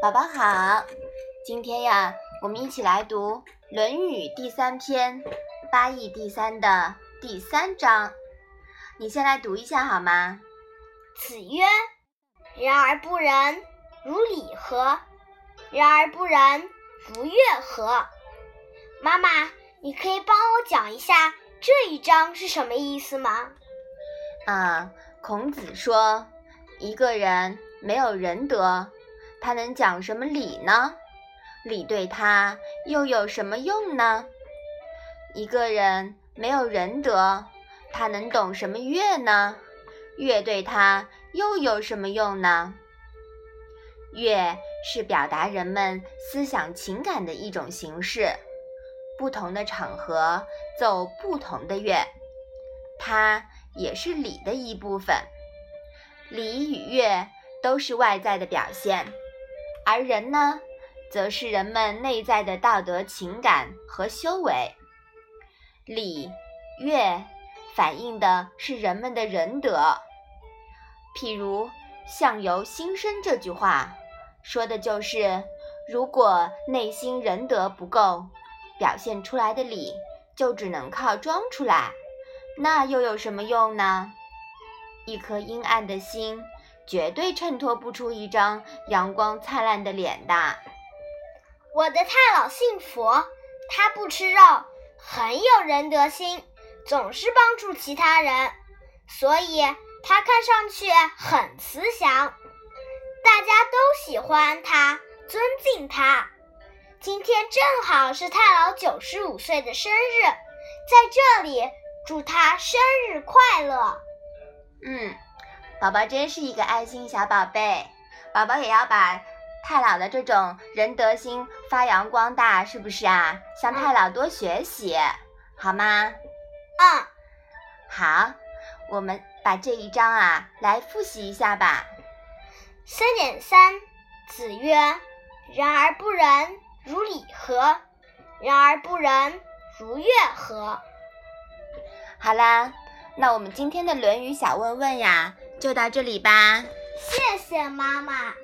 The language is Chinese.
宝宝好，今天呀，我们一起来读《论语》第三篇《八义第三》的第三章。你先来读一下好吗？子曰：“人而不仁，如礼何？人而不仁，如乐何？”妈妈，你可以帮我讲一下这一章是什么意思吗？啊，孔子说，一个人没有仁德。他能讲什么理呢？理对他又有什么用呢？一个人没有仁德，他能懂什么乐呢？乐对他又有什么用呢？乐是表达人们思想情感的一种形式，不同的场合奏不同的乐，它也是礼的一部分。礼与乐都是外在的表现。而人呢，则是人们内在的道德情感和修为。礼乐反映的是人们的仁德。譬如“相由心生”这句话，说的就是，如果内心仁德不够，表现出来的礼就只能靠装出来，那又有什么用呢？一颗阴暗的心。绝对衬托不出一张阳光灿烂的脸的。我的太老信佛，他不吃肉，很有仁德心，总是帮助其他人，所以他看上去很慈祥，大家都喜欢他，尊敬他。今天正好是太老九十五岁的生日，在这里祝他生日快乐。嗯。宝宝真是一个爱心小宝贝，宝宝也要把太老的这种仁德心发扬光大，是不是啊？向太老多学习，好吗？嗯，好，我们把这一章啊来复习一下吧。三点三，子曰：“人而不仁，如礼何？人而不仁，如乐何？”好啦，那我们今天的《论语》小问问呀。就到这里吧，谢谢妈妈。